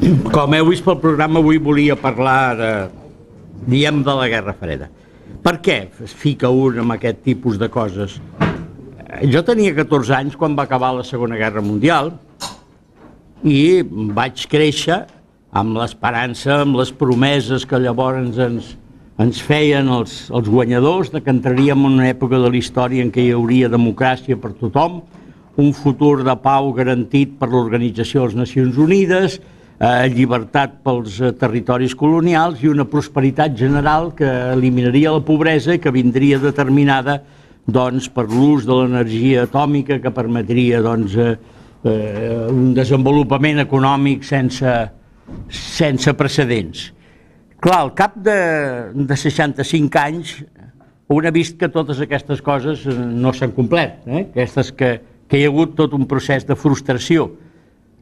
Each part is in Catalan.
Com heu vist pel programa, avui volia parlar de, diem, de la Guerra Freda. Per què es fica un amb aquest tipus de coses? Jo tenia 14 anys quan va acabar la Segona Guerra Mundial i vaig créixer amb l'esperança, amb les promeses que llavors ens, ens feien els, els guanyadors de que entraríem en una època de la història en què hi hauria democràcia per tothom, un futur de pau garantit per l'Organització de les Nacions Unides, eh, llibertat pels eh, territoris colonials i una prosperitat general que eliminaria la pobresa que vindria determinada doncs, per l'ús de l'energia atòmica que permetria doncs, eh, eh, un desenvolupament econòmic sense, sense precedents. Clar, al cap de, de 65 anys un ha vist que totes aquestes coses eh, no s'han complert, eh? aquestes que, que hi ha hagut tot un procés de frustració,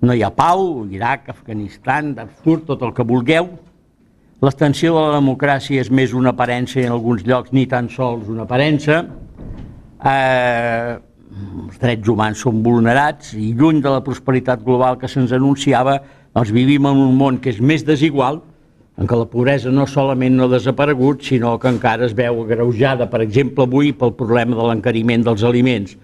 no hi ha pau, Iraq, Afganistan, Darfur, tot el que vulgueu. L'extensió de la democràcia és més una aparència en alguns llocs, ni tan sols una aparença. Eh, els drets humans són vulnerats i lluny de la prosperitat global que se'ns anunciava, doncs vivim en un món que és més desigual, en què la pobresa no solament no ha desaparegut, sinó que encara es veu agreujada, per exemple, avui pel problema de l'encariment dels aliments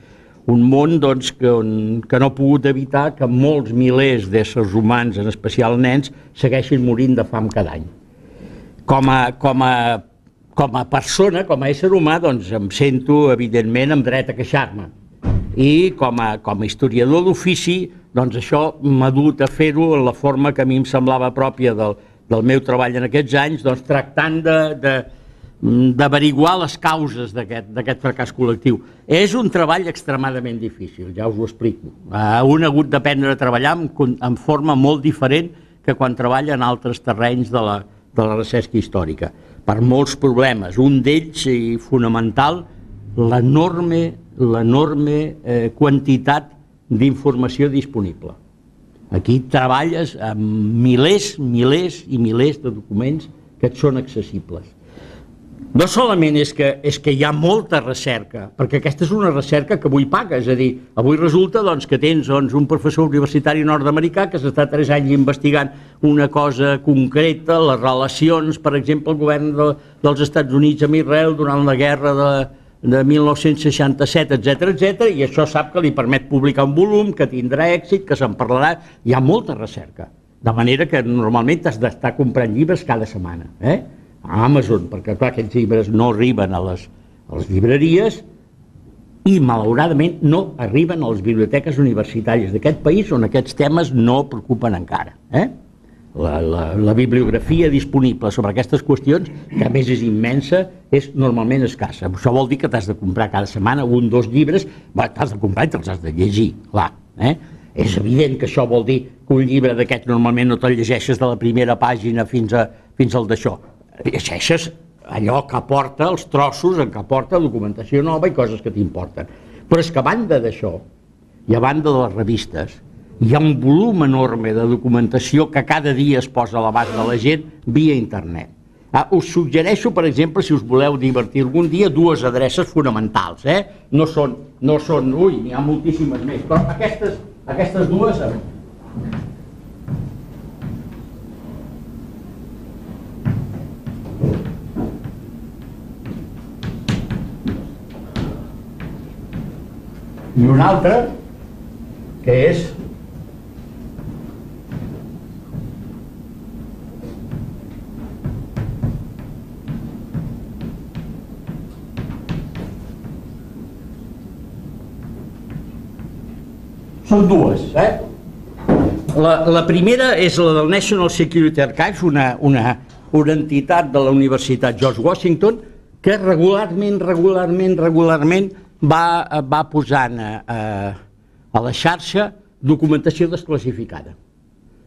un món doncs, que, on, que no ha pogut evitar que molts milers d'éssers humans, en especial nens, segueixin morint de fam cada any. Com a, com a, com a persona, com a ésser humà, doncs em sento, evidentment, amb dret a queixar-me. I com a, com a historiador d'ofici, doncs això m'ha dut a fer-ho en la forma que a mi em semblava pròpia del, del meu treball en aquests anys, doncs tractant de, de, d'averiguar les causes d'aquest fracàs col·lectiu. És un treball extremadament difícil, ja us ho explico. Uh, un ha hagut d'aprendre a treballar en, en forma molt diferent que quan treballa en altres terrenys de la, de la recerca històrica, per molts problemes. Un d'ells, i fonamental, l'enorme eh, quantitat d'informació disponible. Aquí treballes amb milers, milers i milers de documents que et són accessibles no solament és que, és que hi ha molta recerca, perquè aquesta és una recerca que avui paga, és a dir, avui resulta doncs, que tens doncs, un professor universitari nord-americà que s'està tres anys investigant una cosa concreta, les relacions, per exemple, el govern de, dels Estats Units amb Israel durant la guerra de, de 1967, etc etc i això sap que li permet publicar un volum, que tindrà èxit, que se'n parlarà, hi ha molta recerca, de manera que normalment has d'estar comprant llibres cada setmana, eh? A Amazon, perquè clar, aquests llibres no arriben a les, a les llibreries i malauradament no arriben a les biblioteques universitàries d'aquest país on aquests temes no preocupen encara. Eh? La, la, la bibliografia disponible sobre aquestes qüestions, que a més és immensa, és normalment escassa. Això vol dir que t'has de comprar cada setmana un dos llibres, t'has de comprar i te'ls has de llegir, clar. Eh? És evident que això vol dir que un llibre d'aquest normalment no te'l llegeixes de la primera pàgina fins, a, fins al d'això llegeixes allò que aporta els trossos en què aporta documentació nova i coses que t'importen. Però és que a banda d'això, i a banda de les revistes, hi ha un volum enorme de documentació que cada dia es posa a l'abast de la gent via internet. Ah, us suggereixo, per exemple, si us voleu divertir algun dia, dues adreces fonamentals. Eh? No, són, no són, ui, n'hi ha moltíssimes més, però aquestes, aquestes dues... i un altre que és són dues eh? la, la primera és la del National Security Archives una, una, una entitat de la Universitat George Washington que regularment, regularment, regularment va, va posant a, a, a la xarxa documentació desclassificada.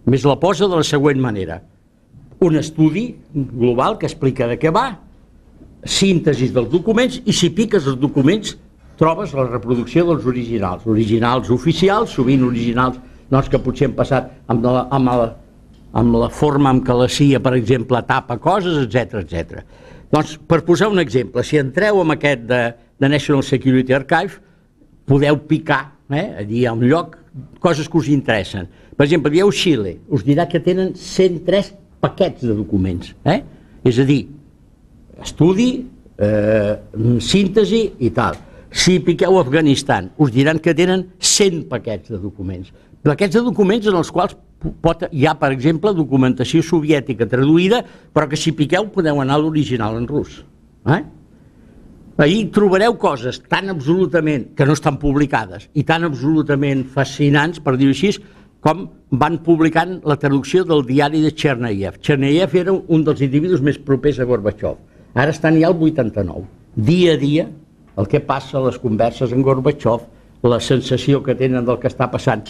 Més la posa de la següent manera. Un estudi global que explica de què va, síntesis dels documents, i si piques els documents trobes la reproducció dels originals. Originals oficials, sovint originals doncs, que potser han passat amb la, amb la, amb la forma amb què la CIA, per exemple, tapa coses, etc etc. Doncs, per posar un exemple, si entreu en aquest de, de National Security Archive, podeu picar, eh? allí hi ha un lloc, coses que us interessen. Per exemple, dieu Xile, us dirà que tenen 103 paquets de documents. Eh? És a dir, estudi, eh, síntesi i tal. Si piqueu Afganistan, us diran que tenen 100 paquets de documents. Paquets de documents en els quals pot, hi ha, per exemple, documentació soviètica traduïda, però que si piqueu podeu anar a l'original en rus. Eh? Ahir trobareu coses tan absolutament, que no estan publicades, i tan absolutament fascinants, per dir-ho així, com van publicant la traducció del diari de Chernayev. Chernayev era un dels individus més propers a Gorbachev. Ara estan ja al 89. Dia a dia, el que passa les converses amb Gorbachev, la sensació que tenen del que està passant.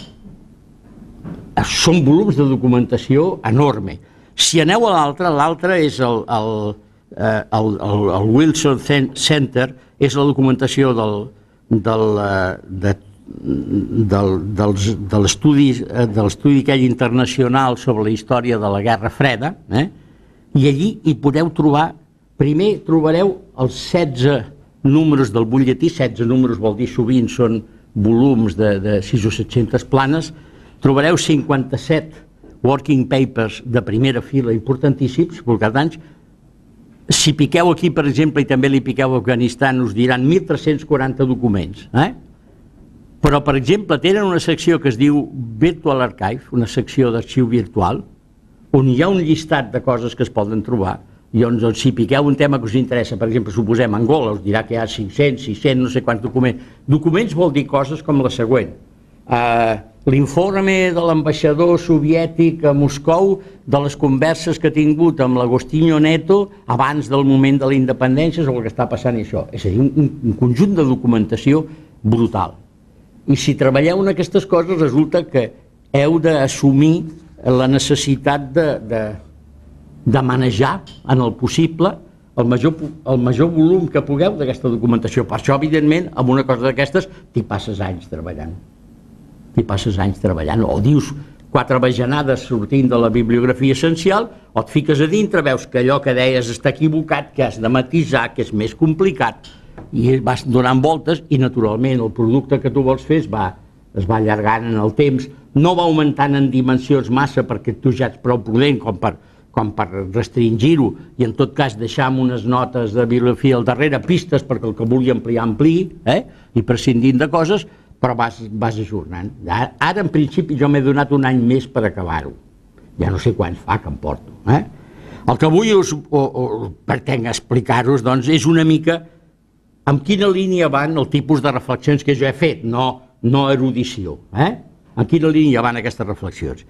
Són volums de documentació enorme. Si aneu a l'altre, l'altre és el, el, eh, el, el, el Wilson Center, és la documentació del, del, eh, de del, dels, de l'estudi eh, de l'estudi aquell internacional sobre la història de la Guerra Freda, eh? i allí hi podeu trobar, primer trobareu els 16 números del butlletí, 16 números vol dir sovint són volums de, de 6 o 700 planes, trobareu 57 working papers de primera fila importantíssims, anys, si piqueu aquí, per exemple, i també li piqueu a Afganistan, us diran 1.340 documents. Eh? Però, per exemple, tenen una secció que es diu Virtual Archive, una secció d'arxiu virtual, on hi ha un llistat de coses que es poden trobar, i on, doncs, si piqueu un tema que us interessa, per exemple, suposem Angola, us dirà que hi ha 500, 600, no sé quants documents. Documents vol dir coses com la següent. Uh, L'informe de l'ambaixador soviètic a Moscou de les converses que ha tingut amb l'Agostinho Neto abans del moment de la independència sobre el que està passant i això. És a dir, un, un conjunt de documentació brutal. I si treballeu en aquestes coses resulta que heu d'assumir la necessitat de, de, de manejar en el possible el major, el major volum que pugueu d'aquesta documentació. Per això, evidentment, amb una cosa d'aquestes t'hi passes anys treballant. T'hi passes anys treballant. O dius quatre bajanades sortint de la bibliografia essencial, o et fiques a dintre, veus que allò que deies està equivocat, que has de matisar, que és més complicat, i vas donant voltes i naturalment el producte que tu vols fer es va, es va allargant en el temps, no va augmentant en dimensions massa perquè tu ja ets prou prudent com per, com per restringir-ho i en tot cas deixar amb unes notes de bibliografia al darrere, pistes perquè el que vulgui ampliar ampli eh? i prescindint de coses, però vas, vas ajornant. Ara, ara en principi jo m'he donat un any més per acabar-ho. Ja no sé quan fa que em porto. Eh? El que vull us, o, o pretenc explicar-vos doncs, és una mica amb quina línia van el tipus de reflexions que jo he fet, no, no erudició. Eh? En quina línia van aquestes reflexions?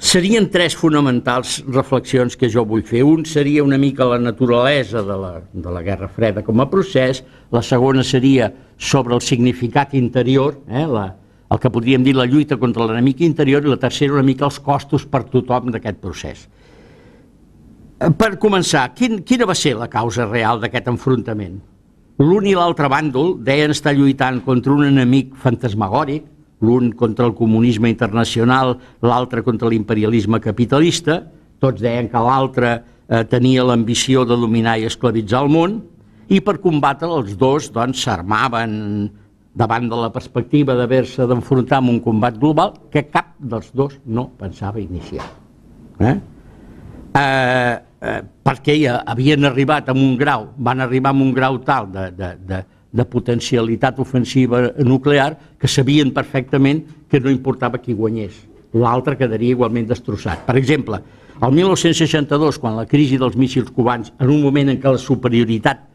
Serien tres fonamentals reflexions que jo vull fer. Un seria una mica la naturalesa de la, de la Guerra Freda com a procés, la segona seria sobre el significat interior, eh, la, el que podríem dir la lluita contra l'enemic interior, i la tercera una mica els costos per tothom d'aquest procés. Per començar, quin, quina va ser la causa real d'aquest enfrontament? L'un i l'altre bàndol deien estar lluitant contra un enemic fantasmagòric, l'un contra el comunisme internacional, l'altre contra l'imperialisme capitalista, tots deien que l'altre eh, tenia l'ambició de dominar i esclavitzar el món, i per combatre els dos doncs, s'armaven davant de la perspectiva d'haver-se d'enfrontar amb un combat global que cap dels dos no pensava iniciar. Eh? Eh, eh, perquè ja havien arribat a un grau, van arribar a un grau tal de, de, de, de potencialitat ofensiva nuclear que sabien perfectament que no importava qui guanyés. L'altre quedaria igualment destrossat. Per exemple, el 1962, quan la crisi dels míssils cubans, en un moment en què la superioritat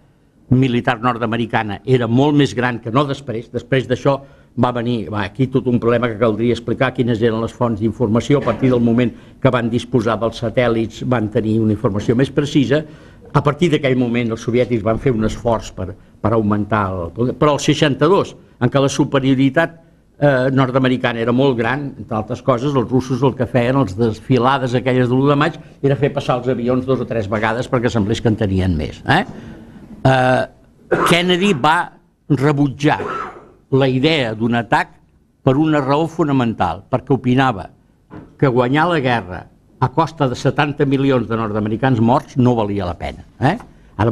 militar nord-americana era molt més gran que no després, després d'això va venir, va, aquí tot un problema que caldria explicar quines eren les fonts d'informació, a partir del moment que van disposar dels satèl·lits van tenir una informació més precisa, a partir d'aquell moment els soviètics van fer un esforç per, per augmentar el... Però el 62, en què la superioritat eh, nord-americana era molt gran, entre altres coses, els russos el que feien, els desfilades aquelles de l'1 de maig, era fer passar els avions dos o tres vegades perquè semblés que en tenien més. Eh? Eh, Kennedy va rebutjar la idea d'un atac per una raó fonamental, perquè opinava que guanyar la guerra a costa de 70 milions de nord-americans morts no valia la pena. Eh?